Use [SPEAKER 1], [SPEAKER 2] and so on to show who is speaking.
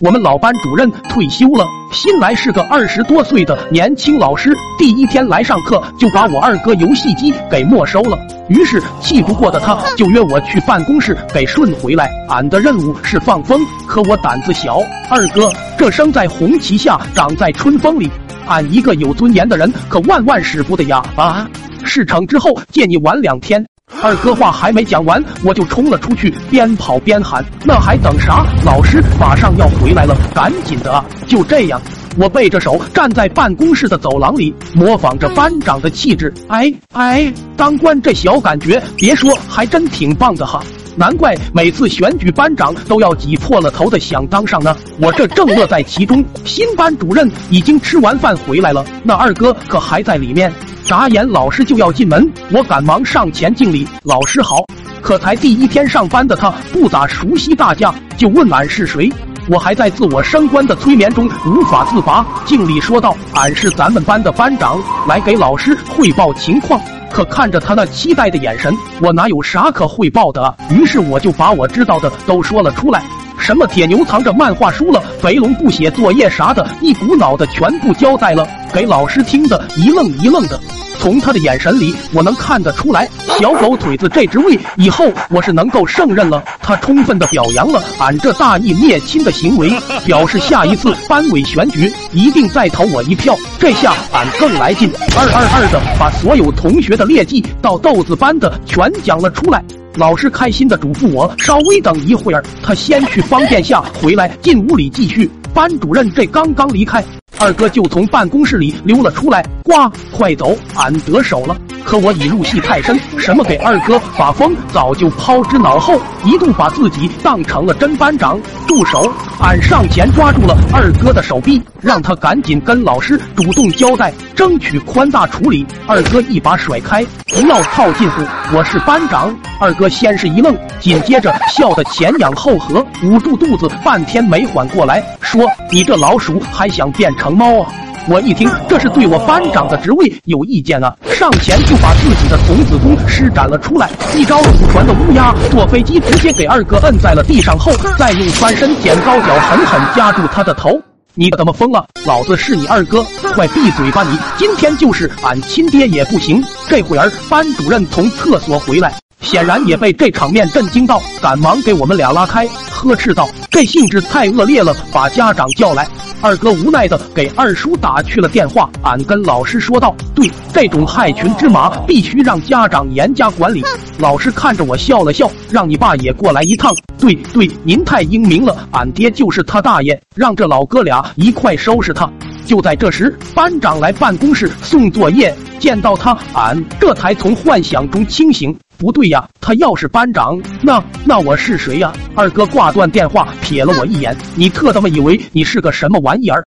[SPEAKER 1] 我们老班主任退休了，新来是个二十多岁的年轻老师。第一天来上课，就把我二哥游戏机给没收了。于是气不过的他，就约我去办公室给顺回来。俺的任务是放风，可我胆子小。二哥，这生在红旗下，长在春风里，俺一个有尊严的人，可万万使不得呀！啊，事成之后借你玩两天。二哥话还没讲完，我就冲了出去，边跑边喊：“那还等啥？老师马上要回来了，赶紧的啊！”就这样，我背着手站在办公室的走廊里，模仿着班长的气质。哎哎，当官这小感觉，别说，还真挺棒的哈！难怪每次选举班长都要挤破了头的想当上呢。我这正乐在其中。新班主任已经吃完饭回来了，那二哥可还在里面。眨眼，老师就要进门，我赶忙上前敬礼：“老师好。”可才第一天上班的他不咋熟悉大家，就问俺是谁。我还在自我升官的催眠中无法自拔，敬礼说道：“俺是咱们班的班长，来给老师汇报情况。”可看着他那期待的眼神，我哪有啥可汇报的啊？于是我就把我知道的都说了出来。什么铁牛藏着漫画书了，肥龙不写作业啥的，一股脑的全部交代了，给老师听的一愣一愣的。从他的眼神里，我能看得出来，小狗腿子这职位以后我是能够胜任了。他充分的表扬了俺这大义灭亲的行为，表示下一次班委选举一定再投我一票。这下俺更来劲，二二二的把所有同学的劣迹到豆子班的全讲了出来。老师开心的嘱咐我稍微等一会儿，他先去方便下回来，进屋里继续。班主任这刚刚离开。二哥就从办公室里溜了出来，呱，快走，俺得手了。可我已入戏太深，什么给二哥把风早就抛之脑后，一度把自己当成了真班长。住手！俺上前抓住了二哥的手臂，让他赶紧跟老师主动交代，争取宽大处理。二哥一把甩开，不要套近乎，我是班长。二哥先是一愣，紧接着笑得前仰后合，捂住肚子，半天没缓过来，说：“你这老鼠还想变成猫啊？”我一听，这是对我班长的职位有意见啊！上前就把自己的童子功施展了出来，一招祖传的乌鸦坐飞机，直接给二哥摁在了地上后，再用翻身剪高脚狠狠夹住他的头。你怎么疯了？老子是你二哥，快闭嘴吧你！今天就是俺亲爹也不行。这会儿班主任从厕所回来。显然也被这场面震惊到，赶忙给我们俩拉开，呵斥道：“这性质太恶劣了，把家长叫来。”二哥无奈的给二叔打去了电话，俺跟老师说道：“对，这种害群之马，必须让家长严加管理。”老师看着我笑了笑，让你爸也过来一趟。对对，您太英明了，俺爹就是他大爷，让这老哥俩一块收拾他。就在这时，班长来办公室送作业，见到他，俺这才从幻想中清醒。不对呀，他要是班长，那那我是谁呀？二哥挂断电话，瞥了我一眼，你特他妈以为你是个什么玩意儿？